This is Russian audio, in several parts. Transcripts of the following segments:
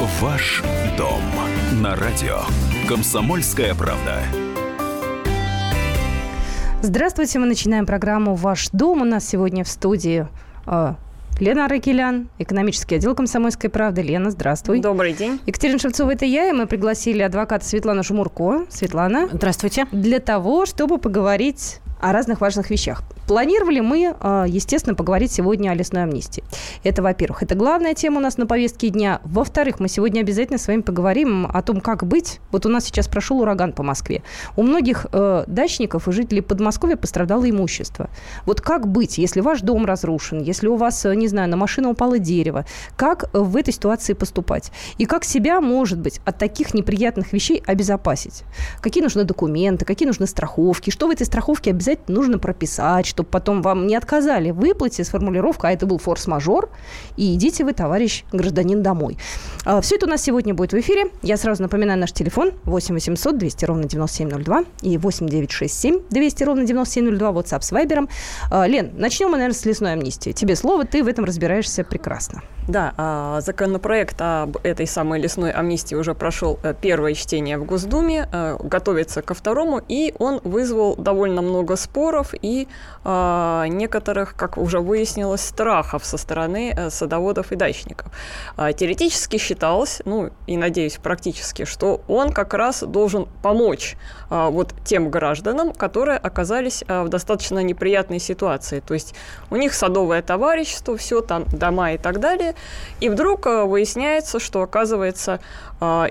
Ваш дом на радио. Комсомольская правда. Здравствуйте, мы начинаем программу «Ваш дом». У нас сегодня в студии э, Лена Аракелян, экономический отдел «Комсомольской правды». Лена, здравствуй. Добрый день. Екатерина Шевцова, это я, и мы пригласили адвоката Светлану Шумурко. Светлана. Здравствуйте. Для того, чтобы поговорить о разных важных вещах. Планировали мы, а, естественно, поговорить сегодня о лесной амнистии. Это, во-первых, это главная тема у нас на повестке дня. Во-вторых, мы сегодня обязательно с вами поговорим о том, как быть. Вот у нас сейчас прошел ураган по Москве. У многих э, дачников и жителей Подмосковья пострадало имущество. Вот как быть, если ваш дом разрушен, если у вас, э, не знаю, на машину упало дерево, как в этой ситуации поступать? И как себя, может быть, от таких неприятных вещей обезопасить? Какие нужны документы, какие нужны страховки, что в этой страховке обязательно нужно прописать, чтобы потом вам не отказали в выплате с формулировкой, а это был форс-мажор, и идите вы, товарищ гражданин, домой. А, Все это у нас сегодня будет в эфире. Я сразу напоминаю наш телефон 8 800 200 ровно 9702 и 8 967 200 ровно 9702 WhatsApp с Вайбером. А, Лен, начнем мы, наверное, с лесной амнистии. Тебе слово, ты в этом разбираешься прекрасно. Да, а, законопроект об этой самой лесной амнистии уже прошел э, первое чтение в Госдуме, э, готовится ко второму, и он вызвал довольно много споров и некоторых, как уже выяснилось, страхов со стороны э, садоводов и дачников. А, теоретически считалось, ну и надеюсь практически, что он как раз должен помочь вот тем гражданам, которые оказались в достаточно неприятной ситуации. То есть у них садовое товарищество, все там, дома и так далее, и вдруг э, выясняется, что, оказывается,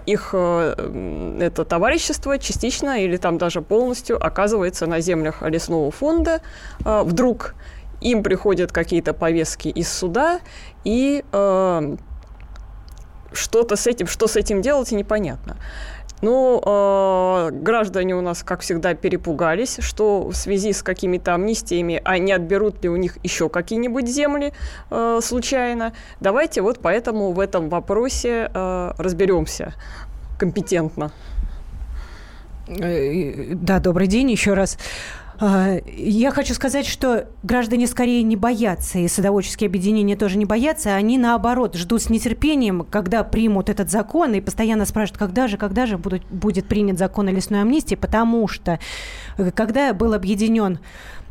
их э, это товарищество частично или там даже полностью оказывается на землях лесного фонда. Вдруг им приходят какие-то повестки из суда, и что-то с этим, что с этим делать, непонятно. Ну, э, граждане у нас, как всегда, перепугались, что в связи с какими-то амнистиями, они отберут ли у них еще какие-нибудь земли э, случайно. Давайте вот поэтому в этом вопросе э, разберемся компетентно. Э, да, добрый день еще раз. А, я хочу сказать, что граждане скорее не боятся, и садоводческие объединения тоже не боятся. Они, наоборот, ждут с нетерпением, когда примут этот закон, и постоянно спрашивают, когда же, когда же будет, будет принят закон о лесной амнистии, потому что э, когда был объединен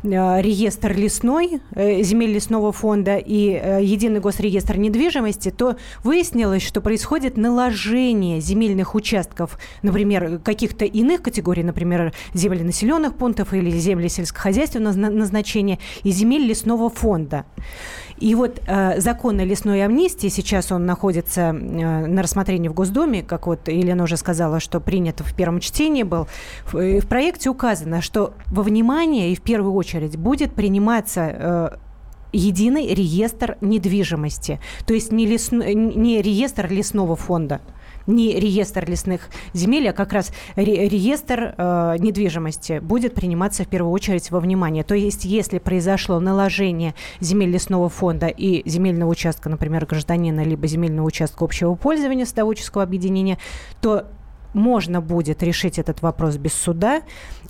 реестр лесной, э, земель лесного фонда и э, единый госреестр недвижимости, то выяснилось, что происходит наложение земельных участков, например, каких-то иных категорий, например, земли населенных пунктов или земли сельскохозяйственного назначения и земель лесного фонда. И вот э, закон о лесной амнистии, сейчас он находится э, на рассмотрении в Госдуме, как вот Елена уже сказала, что принято в первом чтении был. В, э, в проекте указано, что во внимание и в первую очередь будет приниматься э, единый реестр недвижимости, то есть не, лес, не реестр лесного фонда, не реестр лесных земель, а как раз ре реестр э, недвижимости будет приниматься в первую очередь во внимание. То есть, если произошло наложение земель лесного фонда и земельного участка, например, гражданина, либо земельного участка общего пользования садоводческого объединения, то можно будет решить этот вопрос без суда,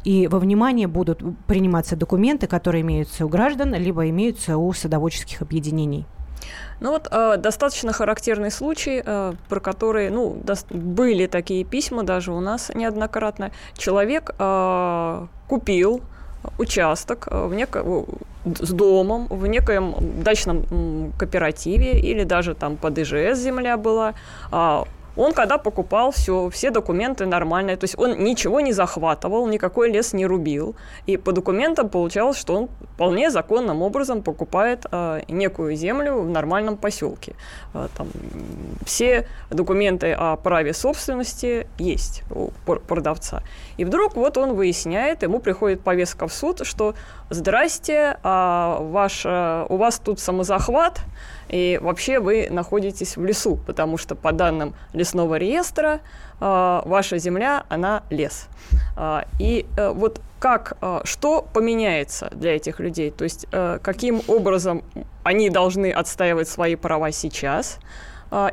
и во внимание будут приниматься документы, которые имеются у граждан, либо имеются у садоводческих объединений. Ну вот э, достаточно характерный случай, э, про который, ну, до, были такие письма даже у нас неоднократно. Человек э, купил участок э, в неко... с домом в некоем дачном кооперативе или даже там под ИЖС земля была. Он когда покупал все, все документы нормальные, то есть он ничего не захватывал, никакой лес не рубил, и по документам получалось, что он вполне законным образом покупает э, некую землю в нормальном поселке. Э, там, все документы о праве собственности есть у продавца. И вдруг вот он выясняет, ему приходит повестка в суд, что «Здрасте, а ваш, э, у вас тут самозахват, и вообще вы находитесь в лесу, потому что по данным лесного реестра э, ваша земля, она лес. Э, и э, вот как, что поменяется для этих людей? То есть каким образом они должны отстаивать свои права сейчас,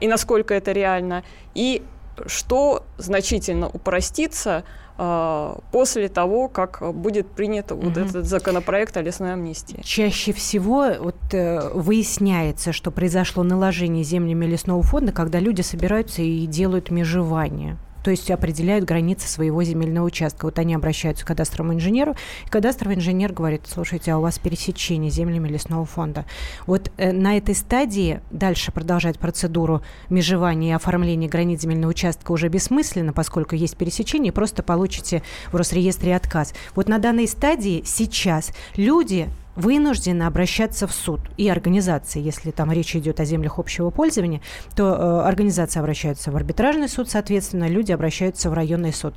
и насколько это реально, и что значительно упростится а, после того, как будет принят угу. вот этот законопроект о лесной амнистии. Чаще всего вот, э, выясняется, что произошло наложение землями лесного фонда, когда люди собираются и делают межевание то есть определяют границы своего земельного участка. Вот они обращаются к кадастровому инженеру, и кадастровый инженер говорит, слушайте, а у вас пересечение землями лесного фонда. Вот э, на этой стадии дальше продолжать процедуру межевания и оформления границ земельного участка уже бессмысленно, поскольку есть пересечение, просто получите в Росреестре отказ. Вот на данной стадии сейчас люди вынуждены обращаться в суд. И организации, если там речь идет о землях общего пользования, то э, организации обращаются в арбитражный суд, соответственно, люди обращаются в районный суд.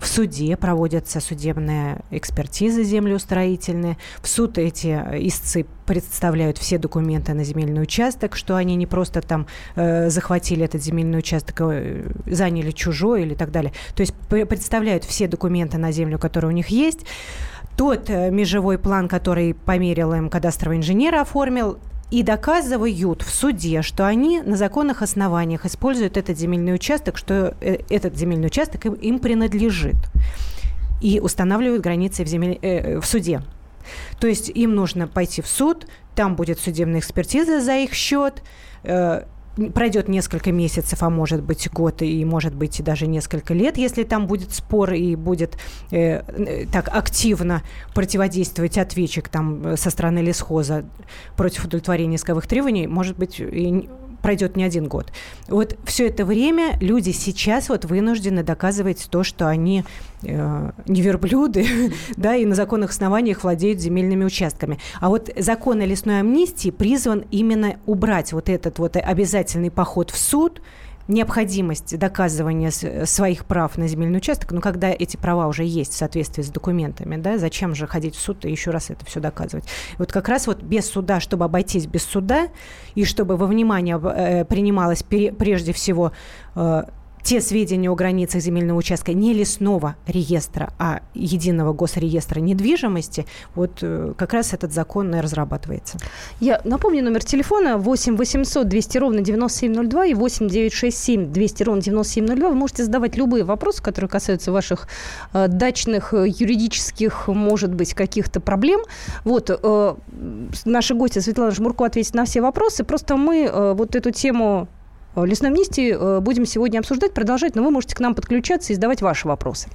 В суде проводятся судебные экспертизы землеустроительные. В суд эти истцы представляют все документы на земельный участок, что они не просто там э, захватили этот земельный участок, э, заняли чужой или так далее. То есть представляют все документы на землю, которые у них есть тот э, межевой план, который померил им кадастровый инженер, оформил, и доказывают в суде, что они на законных основаниях используют этот земельный участок, что э, этот земельный участок им, им принадлежит. И устанавливают границы в, земель, э, в суде. То есть им нужно пойти в суд, там будет судебная экспертиза за их счет, э, пройдет несколько месяцев, а может быть год и может быть даже несколько лет, если там будет спор и будет э, э так активно противодействовать ответчик там э, со стороны лесхоза против удовлетворения исковых требований, может быть и пройдет не один год. Вот все это время люди сейчас вот вынуждены доказывать то, что они э, не верблюды, да, и на законных основаниях владеют земельными участками. А вот закон о лесной амнистии призван именно убрать вот этот вот обязательный поход в суд, необходимость доказывания своих прав на земельный участок, но когда эти права уже есть в соответствии с документами, да, зачем же ходить в суд и еще раз это все доказывать? Вот как раз вот без суда, чтобы обойтись без суда, и чтобы во внимание э, принималось прежде всего э, те сведения о границах земельного участка не лесного реестра, а единого госреестра недвижимости, вот э, как раз этот закон и разрабатывается. Я напомню номер телефона 8 800 200 ровно 9702 и 8 967 200 ровно 9702. Вы можете задавать любые вопросы, которые касаются ваших э, дачных, э, юридических, может быть, каких-то проблем. Вот, э, наши гости Светлана Жмурко ответит на все вопросы. Просто мы вот эту тему лесной амнистии э, будем сегодня обсуждать, продолжать, но вы можете к нам подключаться и задавать ваши вопросы.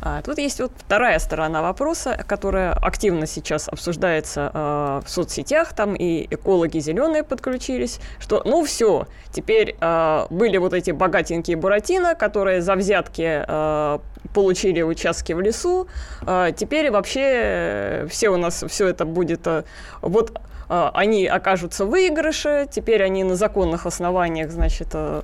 А, тут есть вот вторая сторона вопроса, которая активно сейчас обсуждается э, в соцсетях, там и экологи зеленые подключились, что ну все, теперь э, были вот эти богатенькие буратино, которые за взятки э, получили участки в лесу, э, теперь вообще все у нас все это будет э, вот они окажутся в выигрыше, теперь они на законных основаниях, значит, э,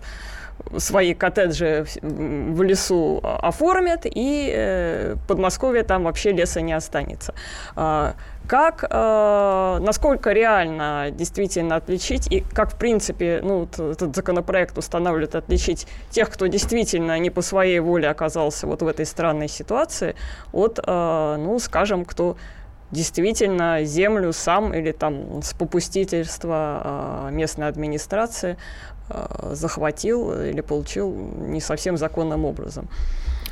свои коттеджи в лесу оформят, и э, Подмосковье там вообще леса не останется. А, как, э, насколько реально действительно отличить, и как, в принципе, ну, этот законопроект устанавливает отличить тех, кто действительно не по своей воле оказался вот в этой странной ситуации, от, ну, скажем, кто действительно землю сам или там с попустительства а, местной администрации а, захватил или получил не совсем законным образом.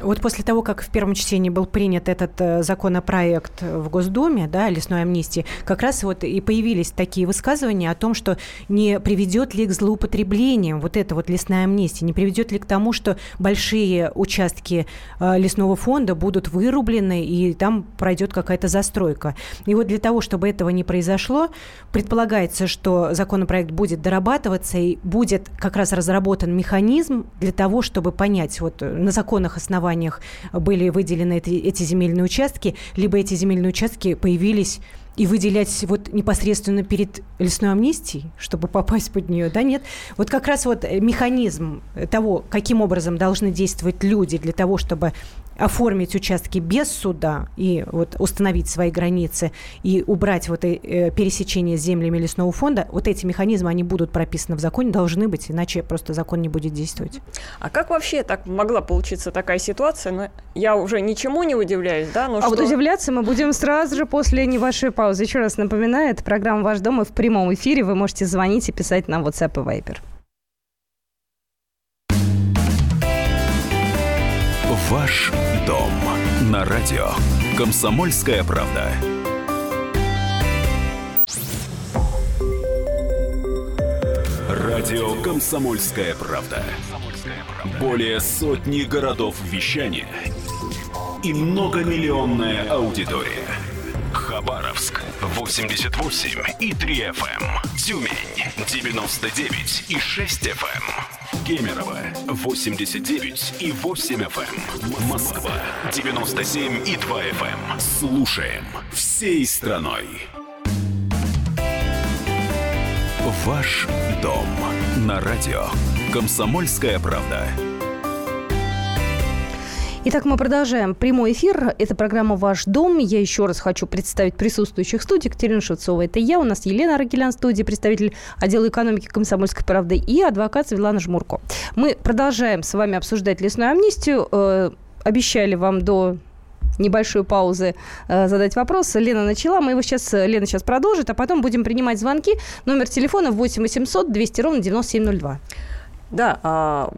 Вот после того, как в первом чтении был принят этот э, законопроект в Госдуме, да, лесной амнистии, как раз вот и появились такие высказывания о том, что не приведет ли к злоупотреблениям вот эта вот лесная амнистия, не приведет ли к тому, что большие участки э, лесного фонда будут вырублены и там пройдет какая-то застройка. И вот для того, чтобы этого не произошло, предполагается, что законопроект будет дорабатываться и будет как раз разработан механизм для того, чтобы понять вот на законных основаниях основаниях были выделены эти, эти земельные участки, либо эти земельные участки появились и выделять вот непосредственно перед лесной амнистией, чтобы попасть под нее, да, нет. Вот как раз вот механизм того, каким образом должны действовать люди для того, чтобы оформить участки без суда и вот установить свои границы и убрать вот э, пересечение с землями лесного фонда, вот эти механизмы, они будут прописаны в законе, должны быть, иначе просто закон не будет действовать. А как вообще так могла получиться такая ситуация? Ну, я уже ничему не удивляюсь, да? Но а что... вот удивляться мы будем сразу же после небольшой паузы. Еще раз напоминаю, это программа «Ваш дом» и в прямом эфире вы можете звонить и писать нам WhatsApp и Viber. Ваш дом на радио. Комсомольская правда. Радио Комсомольская правда. Более сотни городов вещания и многомиллионная аудитория. Хабаровск 88 и 3 FM. Тюмень 99 и 6 FM. Кемерово 89 и 8 FM. Москва 97 и 2 FM. Слушаем всей страной. Ваш дом на радио. Комсомольская правда. Итак, мы продолжаем прямой эфир. Это программа «Ваш дом». Я еще раз хочу представить присутствующих в студии. Катерина Шевцова – это я. У нас Елена Рагелян в студии, представитель отдела экономики «Комсомольской правды» и адвокат Светлана Жмурко. Мы продолжаем с вами обсуждать лесную амнистию. Э, обещали вам до небольшой паузы э, задать вопрос. Лена начала, мы его сейчас, Лена сейчас продолжит, а потом будем принимать звонки. Номер телефона 8 800 200 ровно 9702. Да, а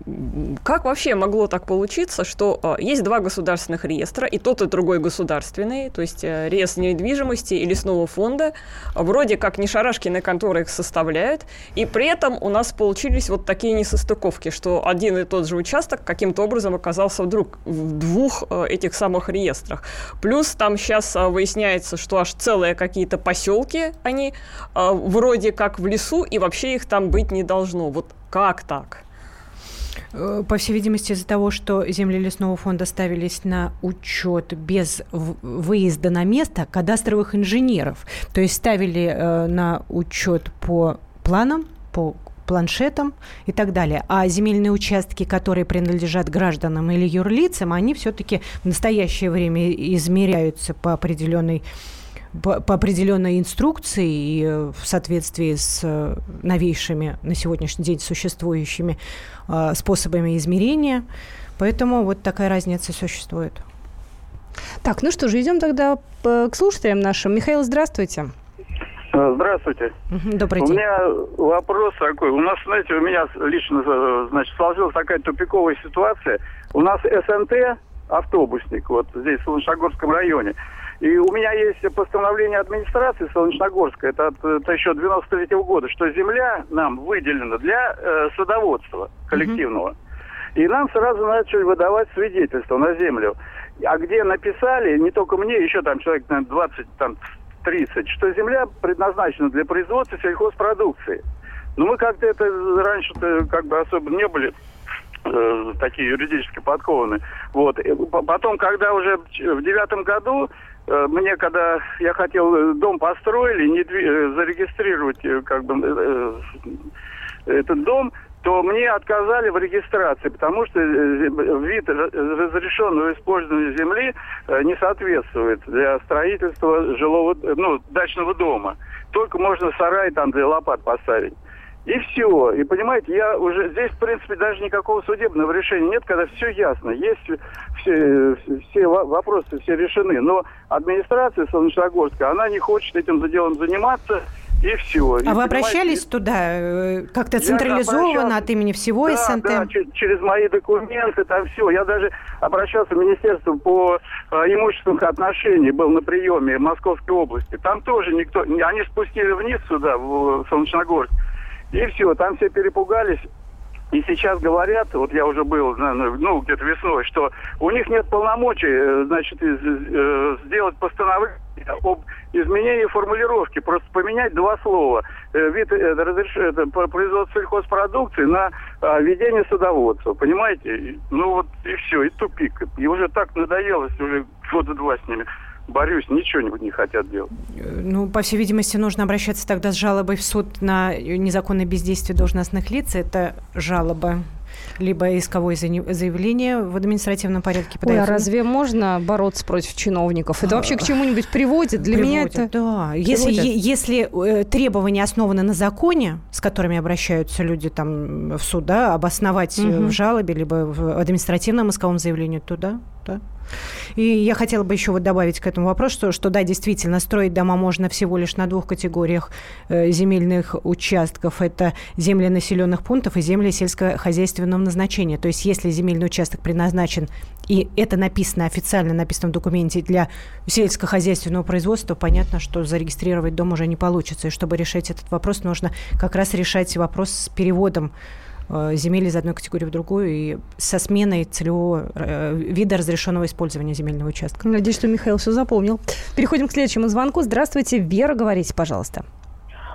как вообще могло так получиться, что а, есть два государственных реестра, и тот, и другой государственный, то есть а, реестр недвижимости и лесного фонда, а, вроде как не шарашкины конторы их составляют, и при этом у нас получились вот такие несостыковки, что один и тот же участок каким-то образом оказался вдруг в двух а, этих самых реестрах. Плюс там сейчас а, выясняется, что аж целые какие-то поселки, они вроде как в лесу, и вообще их там быть не должно. Вот как так? Э, по всей видимости, из-за того, что земли лесного фонда ставились на учет без выезда на место кадастровых инженеров. То есть ставили э, на учет по планам, по планшетам и так далее. А земельные участки, которые принадлежат гражданам или юрлицам, они все-таки в настоящее время измеряются по определенной по, по определенной инструкции и э, в соответствии с э, новейшими на сегодняшний день существующими э, способами измерения. Поэтому вот такая разница существует. Так, ну что же, идем тогда к слушателям нашим. Михаил, здравствуйте. Здравствуйте. Добрый день. У меня вопрос такой. У нас, знаете, у меня лично, значит, сложилась такая тупиковая ситуация. У нас СНТ, автобусник, вот здесь, в Солнечногорском районе. И у меня есть постановление администрации Солнечногорска, это от это еще 93 -го года, что земля нам выделена для э, садоводства коллективного. И нам сразу начали выдавать свидетельство на землю. А где написали, не только мне, еще там человек, наверное, 20, там, 30, что земля предназначена для производства сельхозпродукции. Но мы как-то это раньше-то как бы особо не были э, такие юридически подкованы. Вот. И потом, когда уже в девятом году мне, когда я хотел э, дом построили, не дви... Э, зарегистрировать как бы этот дом, то мне отказали в регистрации, потому что вид разрешенного использования земли не соответствует для строительства жилого, ну, дачного дома. Только можно сарай там для лопат поставить. И все. И понимаете, я уже здесь, в принципе, даже никакого судебного решения нет, когда все ясно. Есть все, все вопросы, все решены. Но администрация Солнечногорска, она не хочет этим делом заниматься. И все. А и, вы обращались туда э, как-то централизованно от имени всего да, СНТ? Да, через мои документы, там все. Я даже обращался в Министерство по э, имущественных отношений, был на приеме в Московской области. Там тоже никто... Они спустили вниз сюда, в Солнечногорск. И все, там все перепугались. И сейчас говорят, вот я уже был, ну, где-то весной, что у них нет полномочий, э, значит, э, сделать постановление об изменении формулировки, просто поменять два слова. Э, вид разреш... это производство сельхозпродукции на а, ведение садоводства. Понимаете? Ну вот и все, и тупик. И уже так надоело, уже года два с ними борюсь, ничего не, хотят делать. Ну, по всей видимости, нужно обращаться тогда с жалобой в суд на незаконное бездействие должностных лиц. Это жалоба либо исковое заявление в административном порядке подается. Ой, а разве можно бороться против чиновников? Это вообще к чему-нибудь приводит? Для приводит, меня это... Да. Если, если э, требования основаны на законе, с которыми обращаются люди там в суд, да, обосновать угу. в жалобе, либо в административном исковом заявлении, то да, Да. И я хотела бы еще вот добавить к этому вопрос, что, что да, действительно, строить дома можно всего лишь на двух категориях э, земельных участков. Это земли населенных пунктов и земли сельскохозяйственного назначения. То есть если земельный участок предназначен, и это написано официально, написано в документе для сельскохозяйственного производства, понятно, что зарегистрировать дом уже не получится. И чтобы решать этот вопрос, нужно как раз решать вопрос с переводом земель из одной категории в другую и со сменой целевого э, вида разрешенного использования земельного участка. Надеюсь, что Михаил все запомнил. Переходим к следующему звонку. Здравствуйте, Вера, говорите, пожалуйста.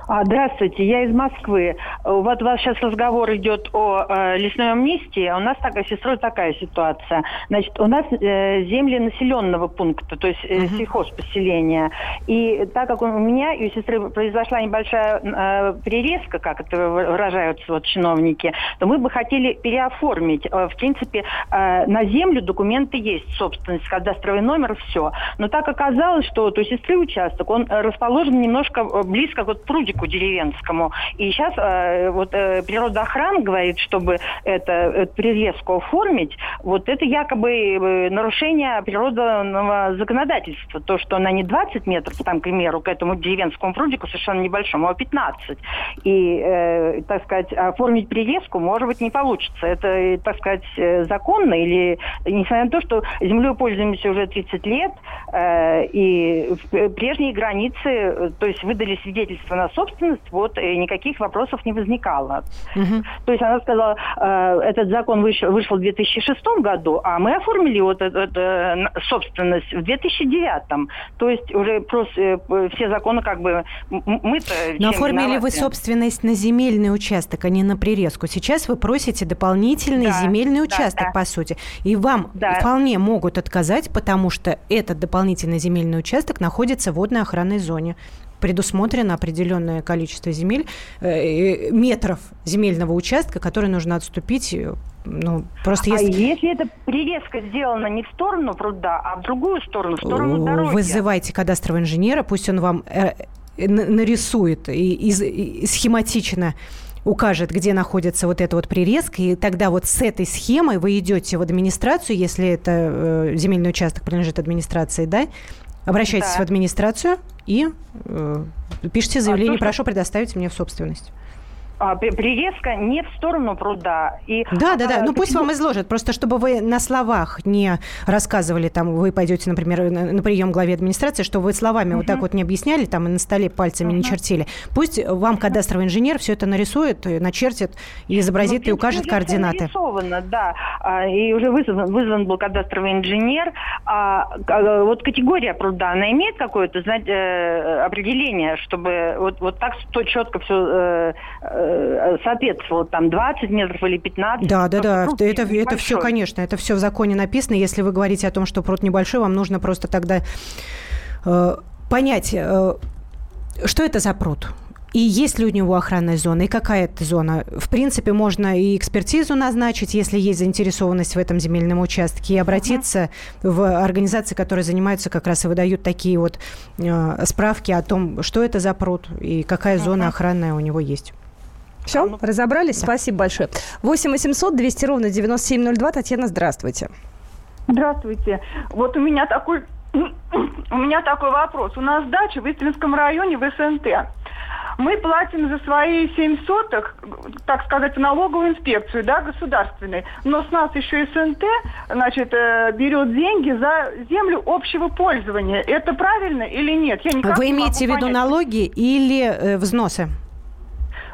А, здравствуйте, я из Москвы. Вот у вас сейчас разговор идет о э, лесной амнистии. У нас такая сестрой такая ситуация. Значит, у нас э, земли населенного пункта, то есть э, uh-huh. сельхозпоселения. И так как у меня и у сестры произошла небольшая э, прирезка, как это выражаются вот чиновники, то мы бы хотели переоформить. Э, в принципе, э, на землю документы есть, собственность, кадастровый номер, все. Но так оказалось, что вот у сестры участок, он расположен немножко э, близко вот к садику деревенскому. И сейчас э, вот э, природоохрана говорит, чтобы это, эту прирезку оформить, вот это якобы э, нарушение природного законодательства. То, что она не 20 метров, там, к примеру, к этому деревенскому прудику совершенно небольшому, а 15. И, э, так сказать, оформить прирезку, может быть, не получится. Это, так сказать, законно или, несмотря на то, что землей пользуемся уже 30 лет, и прежние границы, то есть выдали свидетельство на собственность, собственность, вот и никаких вопросов не возникало. Угу. То есть она сказала, э, этот закон вышел, вышел в 2006 году, а мы оформили вот эту, эту э, собственность в 2009. То есть уже просто э, все законы как бы мы-то... Но оформили виноваты? вы собственность на земельный участок, а не на прирезку. Сейчас вы просите дополнительный да, земельный участок, да, по сути. И вам да. вполне могут отказать, потому что этот дополнительный земельный участок находится в водной охранной зоне предусмотрено определенное количество земель, э, метров земельного участка, который нужно отступить э, ну, просто если... А если эта прирезка сделана не в сторону пруда, а в другую сторону, в сторону дороги? Вызывайте кадастрового инженера, пусть он вам э, нарисует и, и, и схематично укажет, где находится вот эта вот прирезка, и тогда вот с этой схемой вы идете в администрацию, если это э, земельный участок принадлежит администрации, да, обращайтесь да. в администрацию и э, пишите заявление, а то, прошу предоставить мне в собственность а, прирезка не в сторону пруда. И, да, да, да. Ну пусть вам изложат. Просто чтобы вы на словах не рассказывали, там, вы пойдете, например, на, на прием главе администрации, что вы словами угу. вот так вот не объясняли, там, и на столе пальцами угу. не чертили. Пусть вам кадастровый инженер все это нарисует, начертит, и изобразит, ну, и укажет координаты. Нарисовано, да. А, и уже вызван, вызван был кадастровый инженер. А, а вот категория пруда, она имеет какое-то, знаете, э, определение, чтобы вот, вот так четко все э, э, Э, соответствовало там 20 метров или 15. Да, да, да. Это, это все, конечно, это все в законе написано. Если вы говорите о том, что пруд небольшой, вам нужно просто тогда э, понять, э, что это за пруд. И есть ли у него охранная зона, и какая это зона. В принципе, можно и экспертизу назначить, если есть заинтересованность в этом земельном участке, и обратиться uh-huh. в организации, которые занимаются как раз и выдают такие вот э, справки о том, что это за пруд и какая uh-huh. зона охранная у него есть. Все, разобрались? Да. Спасибо большое. 8 800 200 ровно 9702. Татьяна, здравствуйте. Здравствуйте. Вот у меня такой у меня такой вопрос. У нас дача в Истринском районе в СНТ. Мы платим за свои 7 соток, так сказать, налоговую инспекцию, да, государственной. Но с нас еще СНТ, значит, э, берет деньги за землю общего пользования. Это правильно или нет? Я никак Вы имеете в виду налоги или э, взносы?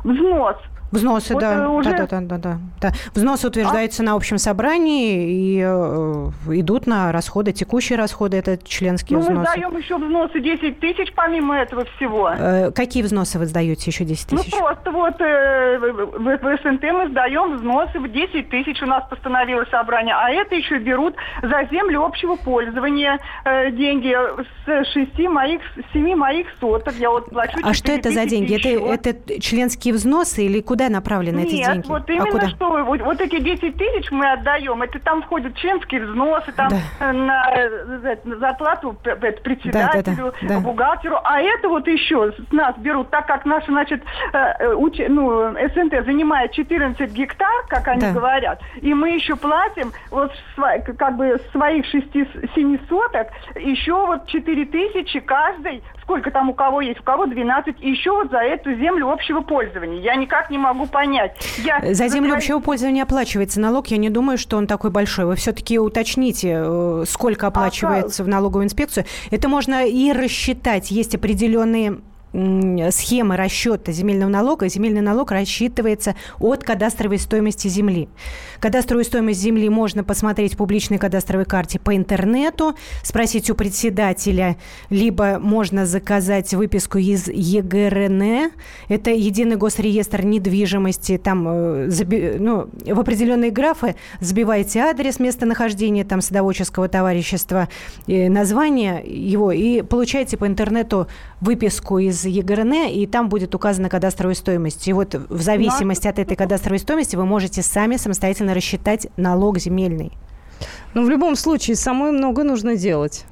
Взнос. Взносы, вот да. Уже... да, да, да, да, да. Взносы утверждаются а? на общем собрании и э, идут на расходы, текущие расходы, это членские ну, взносы. Ну, мы сдаем еще взносы 10 тысяч помимо этого всего. Э, какие взносы вы сдаете еще 10 тысяч? Ну, просто вот э, в, в СНТ мы сдаем взносы в 10 тысяч, у нас постановилось собрание, а это еще берут за землю общего пользования э, деньги с 6 моих, 7 моих соток. Я вот плачу А что это за деньги? Это, это членские взносы или куда куда направлены Нет, эти деньги? вот а именно куда? что, вот, вот эти 10 тысяч мы отдаем, это там входят членские взносы, там Да. э, на, э, на зарплату п- п- председателю, Да, да, да. бухгалтеру, а это вот еще с нас берут, так как наши, значит, э, э, уч- ну, СНТ занимает 14 гектар, как они Да. говорят, и мы еще платим вот как бы своих 6-7 соток еще вот 4 тысячи каждый, сколько там у кого есть, у кого 12, и еще вот за эту землю общего пользования. Я никак не могу понять. Я За землю общего пользования оплачивается налог. Я не думаю, что он такой большой. Вы все-таки уточните, э, сколько оплачивается в налоговую инспекцию. Это можно и рассчитать. Есть определенные схемы расчета земельного налога. Земельный налог рассчитывается от кадастровой стоимости земли. Кадастровую стоимость земли можно посмотреть в публичной кадастровой карте по интернету, спросить у председателя, либо можно заказать выписку из ЕГРН. Это Единый госреестр недвижимости. Там э, ну, в определенные графы забиваете адрес местонахождения там садоводческого товарищества, э, название его, и получаете по интернету выписку из ЕГРН, и там будет указана кадастровая стоимость. И вот в зависимости от этой кадастровой стоимости вы можете сами самостоятельно рассчитать налог земельный. Ну, в любом случае, самой много нужно делать.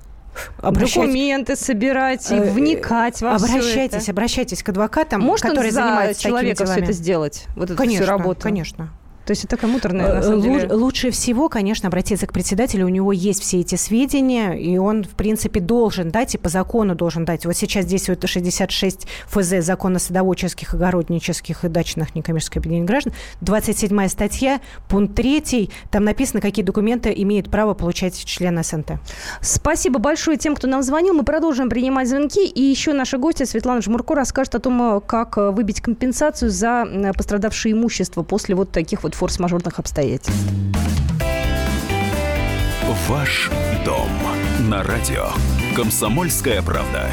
Обращать- Документы собирать и Э, вникать во Обращайтесь, это. обращайтесь к адвокатам, Может он которые за занимаются человека такими все это сделать? Вот эту Конечно, всю работу? конечно. То есть это такая муторная, на Э, самом лу- деле... Лучше всего, конечно, обратиться к председателю. У него есть все эти сведения, и он, в принципе, должен дать, и по закону должен дать. Вот сейчас действует 66 ФЗ закона садоводческих, огороднических и дачных некоммерческих объединений граждан. 27 статья, пункт 3, там написано, какие документы имеет право получать член СНТ. Спасибо большое тем, кто нам звонил. Мы продолжим принимать звонки. И еще наша гостья Светлана Жмурко расскажет о том, э, как э, выбить компенсацию за э, пострадавшее имущество после вот таких вот форс-мажорных обстоятельств. Ваш дом на радио. Комсомольская правда.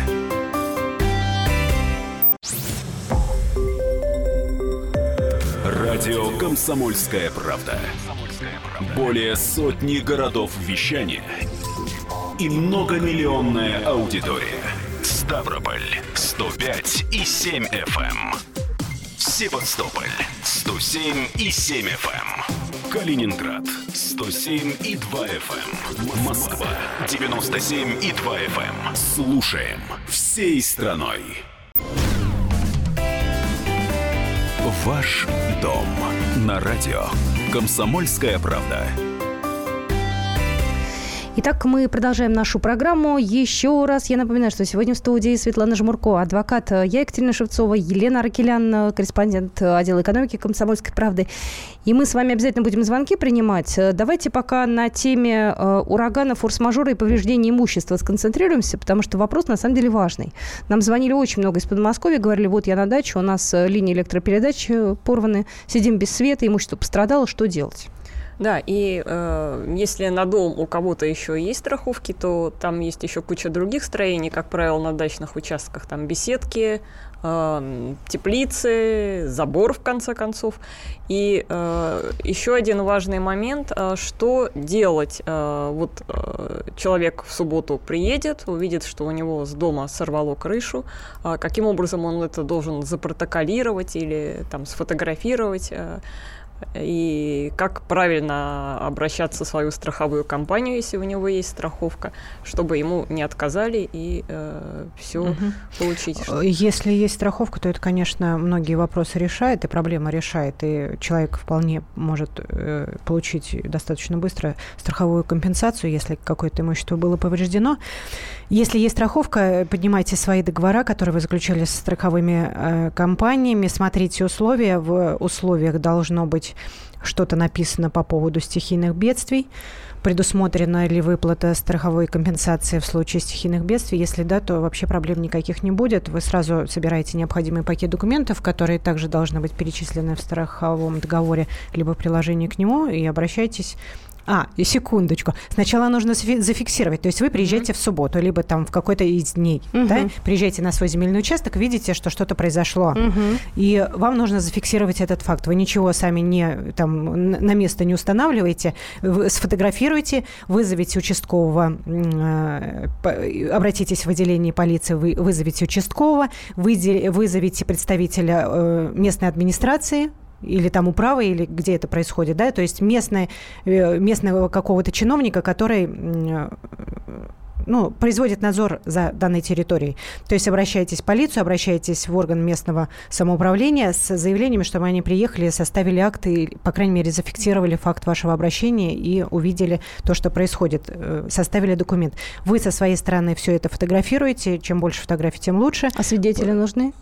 Радио Комсомольская правда. Более сотни городов вещания и многомиллионная аудитория. Ставрополь 105 и 7 FM. Севастополь 107 и 7 FM. Калининград 107 и 2 FM. Москва 97 и 2 FM. Слушаем всей страной. Ваш дом на радио. Комсомольская правда. Итак, мы продолжаем нашу программу. Еще раз я напоминаю, что сегодня в студии Светлана Жмурко, адвокат я Екатерина Шевцова, Елена Аркелян, корреспондент отдела экономики «Комсомольской правды». И мы с вами обязательно будем звонки принимать. Давайте пока на теме э, урагана, форс-мажора и повреждения имущества сконцентрируемся, потому что вопрос на самом деле важный. Нам звонили очень много из Подмосковья, говорили, вот я на даче, у нас э, линии электропередач э, порваны, сидим без света, имущество пострадало, что делать? Да, и э, если на дом у кого-то еще есть страховки, то там есть еще куча других строений, как правило, на дачных участках, там беседки, э, теплицы, забор, в конце концов. И э, еще один важный момент, э, что делать. Э, вот э, человек в субботу приедет, увидит, что у него с дома сорвало крышу, э, каким образом он это должен запротоколировать или там сфотографировать, э, и как правильно обращаться в свою страховую компанию, если у него есть страховка, чтобы ему не отказали и э, все получить. Э, Если есть страховка, то это, конечно, многие вопросы решает и проблема решает. И человек вполне может э, получить достаточно быстро страховую компенсацию, если какое-то имущество было повреждено. Если есть страховка, поднимайте свои договора, которые вы заключали с страховыми э, компаниями, смотрите условия. В условиях должно быть что-то написано по поводу стихийных бедствий. Предусмотрена ли выплата страховой компенсации в случае стихийных бедствий? Если да, то вообще проблем никаких не будет. Вы сразу собираете необходимый пакет документов, которые также должны быть перечислены в страховом договоре, либо приложении к нему, и обращайтесь а, и секундочку. Сначала нужно зафи- зафиксировать. То есть вы приезжаете в субботу, либо там в какой-то из дней, Мгм. да, приезжаете на свой земельный участок, видите, что что-то произошло. И вам нужно зафиксировать этот факт. Вы ничего сами не там на место не устанавливаете, вы сфотографируете, вызовите участкового, э, обратитесь в отделение полиции, вы вызовите участкового, вызовите представителя э, местной администрации, или там управы, или где это происходит, да, то есть местное, э, местного какого-то чиновника, который ну, производит надзор за данной территорией. То есть обращайтесь в полицию, обращайтесь в орган местного самоуправления с заявлениями, чтобы они приехали, составили акты, по крайней мере, зафиксировали факт вашего обращения и увидели то, что происходит, э, составили документ. Вы со своей стороны все это фотографируете, чем больше фотографий, тем лучше. А свидетели нужны?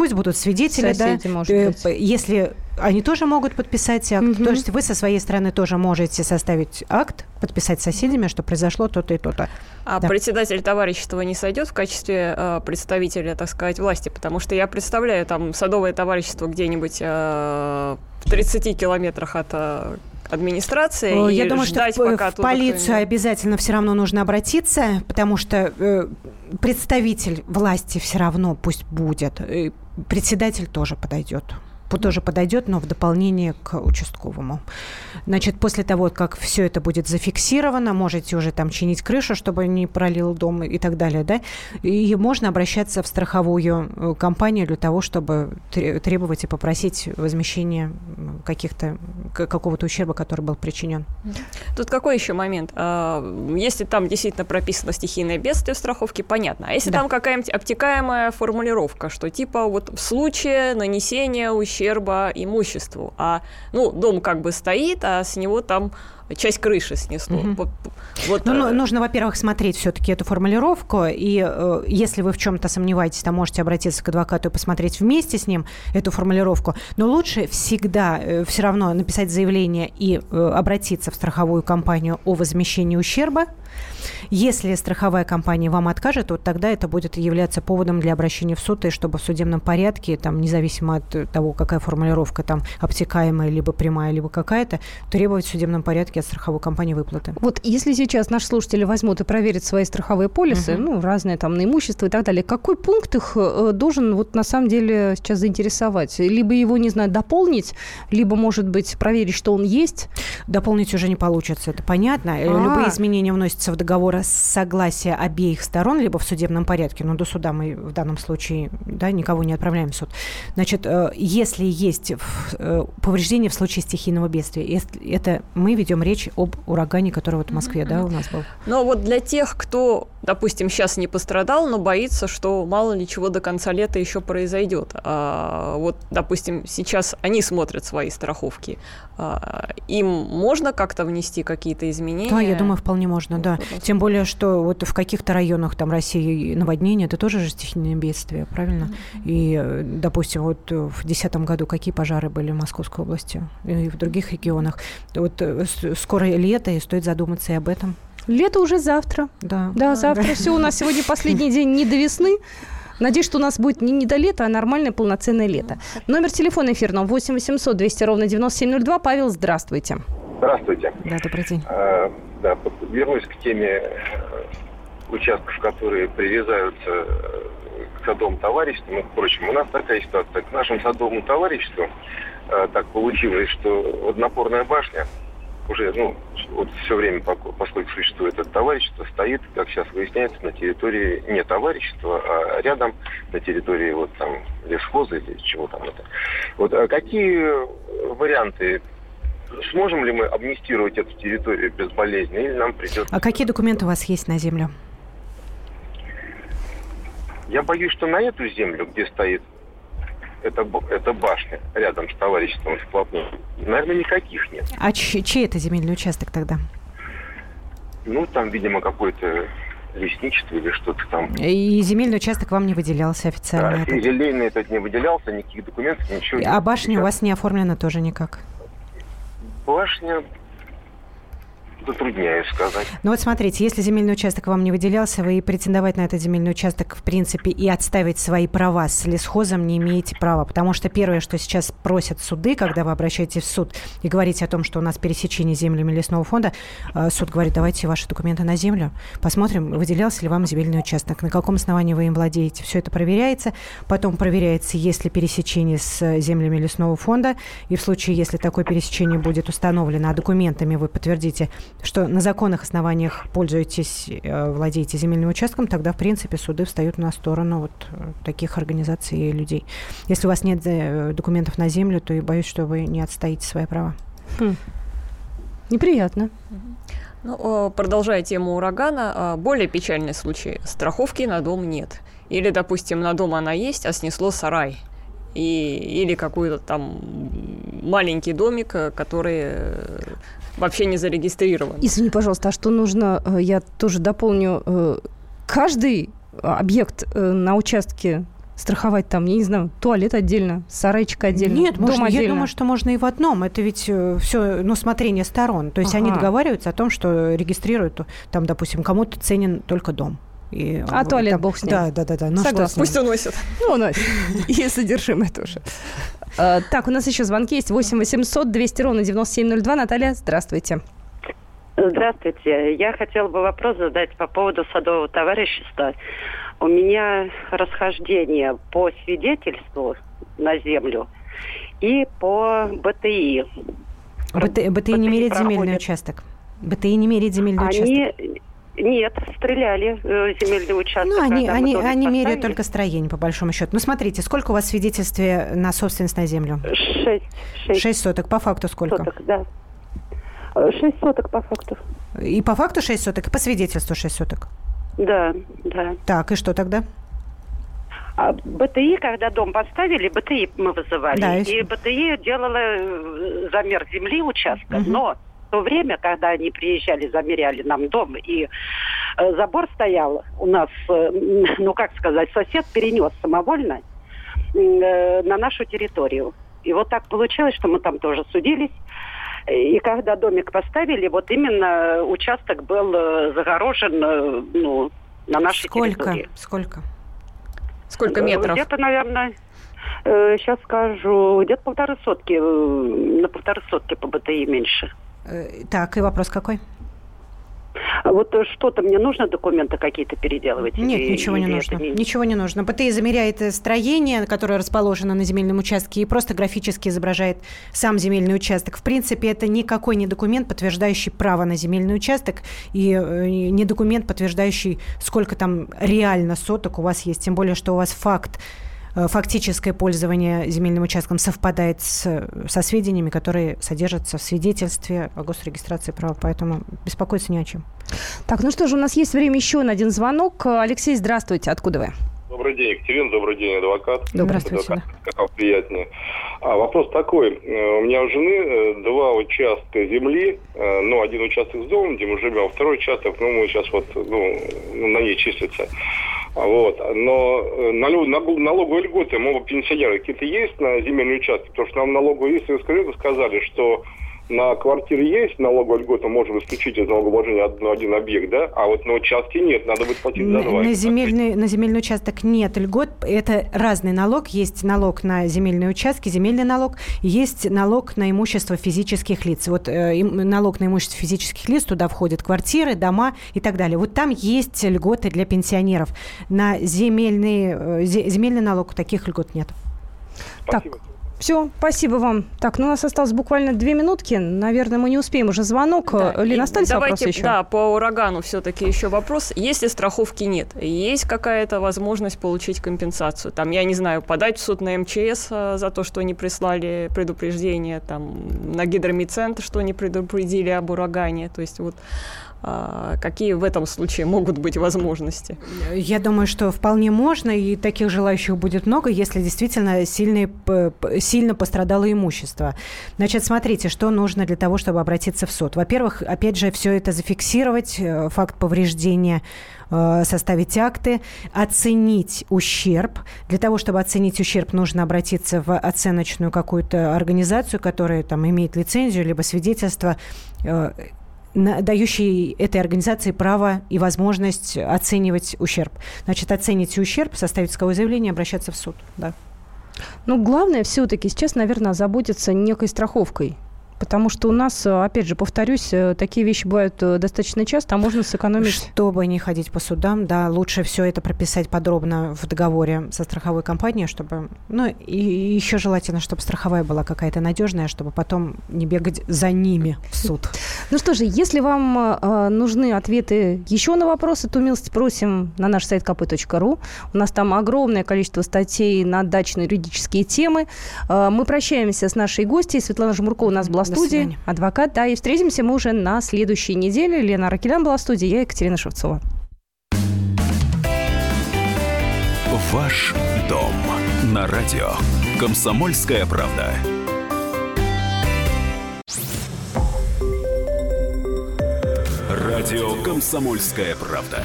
Пусть будут свидетели, Соседи, да. может Э, быть. Если они тоже могут подписать акт, Мгм. то есть вы со своей стороны тоже можете составить акт, подписать соседями, что произошло то-то и то-то. А Да. председатель товарищества не сойдет в качестве э, представителя, так сказать, власти? Потому что я представляю там садовое товарищество где-нибудь э, в 30 километрах от э, администрации Э, и Я думаю, что ждать, в, пока в полицию обязательно все равно нужно обратиться, потому что э, представитель власти все равно пусть будет. Э, председатель тоже подойдет. Тоже подойдет, но в дополнение к участковому. Значит, после того, как все это будет зафиксировано, можете уже там чинить крышу, чтобы не пролил дом и так далее, да, и можно обращаться в страховую э, компанию для того, чтобы тре- требовать и попросить возмещения м, каких-то какого-то ущерба, который был причинен. Тут какой еще момент? А, Если там действительно прописано стихийное бедствие в страховке, понятно. А если Да. там какая-нибудь обтекаемая формулировка, что типа вот в случае нанесения ущерба имуществу, а ну дом как бы стоит, а с него там часть крыши снесло. Мгм. Вот, вот, Ну, ну, э, нужно, во-первых, смотреть все-таки эту формулировку, и э, если вы в чем-то сомневаетесь, то можете обратиться к адвокату и посмотреть вместе с ним эту формулировку. Но лучше всегда все равно написать заявление и э, обратиться в страховую компанию о возмещении ущерба. Если страховая компания вам откажет, вот тогда это будет являться поводом для обращения в суд, и чтобы в судебном порядке, там, независимо от э, того, какая формулировка там обтекаемая, либо прямая, либо какая-то, требовать в судебном порядке от страховой компании выплаты. Вот если сейчас наши слушатели возьмут и проверят свои страховые полисы, Мгм. ну, разные там на имущество и так далее, какой пункт их э, должен вот на самом деле сейчас заинтересовать? Либо его, не знаю, дополнить, либо, может быть, проверить, что он есть. Дополнить уже не получится, это понятно. Э, А. Любые изменения вносятся в договор с согласия обеих сторон, либо в судебном порядке, но до суда мы в данном случае да, никого не отправляем в суд. Значит, э, если есть э, повреждения в случае стихийного бедствия, если это мы ведем речь об урагане, который вот в Москве да, у нас был. Но вот для тех, кто, допустим, сейчас не пострадал, но боится, что мало ли чего до конца лета еще произойдет. А, вот, допустим, сейчас они смотрят свои страховки. А, им можно как-то внести какие-то изменения? Да, я думаю, вполне можно, да. Тем более, что вот в каких-то районах там России наводнение, это тоже же стихийное бедствие, правильно? И, э, допустим, вот э, в 2010 году какие пожары были в Московской области и в других регионах. Вот э, скоро лето, и стоит задуматься и об этом. Лето уже завтра. Да. Да, завтра все. У нас сегодня последний день не до весны. Надеюсь, что у нас будет не, не до лета, а нормальное полноценное лето. Номер телефона эфирного 8 800 200 ровно 9702. Павел, здравствуйте. Здравствуйте. Да, добрый день. Да, вернусь к теме э, участков, которые привязаются э, к садовым товариществам и прочим. У нас такая ситуация. К нашему садовому товариществу э, так получилось, что вот напорная башня уже, ну, вот все время, поскольку существует это товарищество, стоит, как сейчас выясняется, на территории не товарищества, а рядом на территории вот там лесхоза или чего там это. Вот а какие варианты Сможем ли мы амнистировать эту территорию безболезненно, или нам придется... А какие документы у вас есть на землю? Я боюсь, что на эту землю, где стоит эта, эта башня рядом с товариществом вплотную, наверное, никаких нет. А чей это земельный участок тогда? Ну, там, видимо, какое-то лесничество или что-то там. И земельный участок вам не выделялся официально? Да, этот? зеленый этот не выделялся, никаких документов, ничего. А башня у Сейчас вас не оформлена тоже никак? Башня... Затрудняюсь сказать. Ну вот смотрите, если земельный участок вам не выделялся, вы и претендовать на этот земельный участок, в принципе, и отставить свои права с лесхозом не имеете права. Потому что первое, что сейчас просят суды, когда вы обращаетесь в суд и говорите о том, что у нас пересечение землями лесного фонда, э, суд говорит, давайте ваши документы на землю, посмотрим, выделялся ли вам земельный участок, на каком основании вы им владеете. Все это проверяется. Потом проверяется, есть ли пересечение с землями лесного фонда. И в случае, если такое пересечение будет установлено, а документами вы подтвердите что на законных основаниях пользуетесь, э, владеете земельным участком, тогда, в принципе, суды встают на сторону вот э, таких организаций и людей. Если у вас нет э, документов на землю, то я боюсь, что вы не отстоите свои права. Хм. Неприятно. Ну, продолжая тему урагана, а, более печальный случай. Страховки на дом нет. Или, допустим, на дом она есть, а снесло сарай. И, или какой-то там маленький домик, который вообще не зарегистрирован. Извини, пожалуйста, а что нужно, э, я тоже дополню, э, каждый объект э, на участке страховать там, я не знаю, туалет отдельно, сарайчик отдельно, Нет, дом можно, отдельно. я думаю, что можно и в одном. Это ведь все, ну, смотрение сторон. То есть ага. они договариваются о том, что регистрируют, там, допустим, кому-то ценен только дом. И, а туалет там, бог с ним. Да, да, да, да. Ну, Согласна. Что Пусть уносит. Ну, уносит. И содержимое тоже. А, так, у нас еще звонки есть. 8 800 200 ровно 9702. Наталья, здравствуйте. Здравствуйте. Я хотела бы вопрос задать по поводу садового товарищества. У меня расхождение по свидетельству на землю и по БТИ. БТИ, БТИ не меряет земельный участок. БТИ не меряет земельный Они участок. Нет, стреляли э, земельный участок. Ну, они, они, они меряют только строение, по большому счету. Ну, смотрите, сколько у вас в свидетельстве на собственность на землю? Шесть. Шесть, шесть соток. По факту сколько? Соток, да. Э, шесть соток по факту. И по факту шесть соток, и по свидетельству шесть соток? Да, да. Так, и что тогда? А БТИ, когда дом поставили, БТИ мы вызывали. Да, и БТИ делала э, замер земли участка, угу. но то время, когда они приезжали, замеряли нам дом, и э, забор стоял у нас, э, ну как сказать, сосед перенес самовольно э, на нашу территорию. И вот так получилось, что мы там тоже судились. И когда домик поставили, вот именно участок был загорожен ну, на нашей Сколько? территории. Сколько? Сколько метров? Где-то, наверное, сейчас скажу, где-то полторы сотки, на полторы сотки по БТИ меньше. Э, так, и вопрос какой? А вот что-то мне нужно документы какие-то переделывать? Нет, или, ничего не нужно. Не... Ничего не нужно. БТИ замеряет э, строение, которое расположено на земельном участке, и просто графически изображает сам земельный участок. В принципе, это никакой не документ, подтверждающий право на земельный участок, и э, не документ, подтверждающий, сколько там реально соток у вас есть. Тем более, что у вас факт Э, фактическое пользование земельным участком совпадает с, со сведениями, которые содержатся в свидетельстве о госрегистрации права, поэтому беспокоиться не о чем. Так, ну что же, у нас есть время еще на один звонок. Алексей, здравствуйте, откуда вы? Добрый день, Екатерина, добрый день, адвокат. Здравствуйте. Адвокат, как приятнее. А вопрос такой. Э, у меня у жены э, два участка земли, ну, один участок с домом, где мы живем, а второй участок, ну, мы сейчас вот, ну, на ней числится. Вот. Но э, налоговые льготы, могут пенсионеры какие-то есть на земельные участки? Потому что нам налоговые искренне сказали, что на квартире есть налоговая льгота, можем исключить из налогообложения один, один объект, да, а вот на участке нет, надо будет платить за два. На земельный, на земельный участок нет льгот, это разный налог, есть налог на земельные участки, земельный налог, есть налог на имущество физических лиц. Вот э, налог на имущество физических лиц, туда входят квартиры, дома и так далее. Вот там есть льготы для пенсионеров. На земельный, э, земельный налог таких льгот нет. Спасибо. Так, все, спасибо вам. Так, ну у нас осталось буквально две минутки. Наверное, мы не успеем уже звонок. Да. Лена, остались Давайте, вопросы еще? Да, по урагану все-таки еще вопрос. Если страховки нет, есть какая-то возможность получить компенсацию? Там, я не знаю, подать в суд на МЧС а, за то, что не прислали предупреждение, там, на гидромедцентр, что не предупредили об урагане. То есть вот какие в этом случае могут быть возможности? Я думаю, что вполне можно, и таких желающих будет много, если действительно сильные, сильно пострадало имущество. Значит, смотрите, что нужно для того, чтобы обратиться в суд. Во-первых, опять же, все это зафиксировать, э, факт повреждения э, составить акты, оценить ущерб. Для того, чтобы оценить ущерб, нужно обратиться в оценочную какую-то организацию, которая там имеет лицензию, либо свидетельство э, дающий этой организации право и возможность оценивать ущерб. Значит, оценить ущерб, составить исковое заявление, обращаться в суд. Да. Ну, главное все-таки сейчас, наверное, озаботиться некой страховкой Потому что у нас, опять же, повторюсь, такие вещи бывают достаточно часто, а можно сэкономить... Чтобы не ходить по судам, да, лучше все это прописать подробно в договоре со страховой компанией, чтобы... Ну, и еще желательно, чтобы страховая была какая-то надежная, чтобы потом не бегать за ними в суд. Ну что же, если вам э, нужны ответы еще на вопросы, то милости просим на наш сайт kp.ru. У нас там огромное количество статей на дачно-юридические темы. Э, мы прощаемся с нашей гостьей. Светлана Жмурко у нас была студии. Адвокат, да. И встретимся мы уже на следующей неделе. Лена Ракелян была в студии, я Екатерина Шевцова. Ваш дом на радио. Комсомольская правда. Радио Комсомольская правда.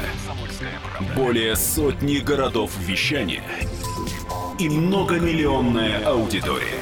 Более сотни городов вещания и многомиллионная аудитория.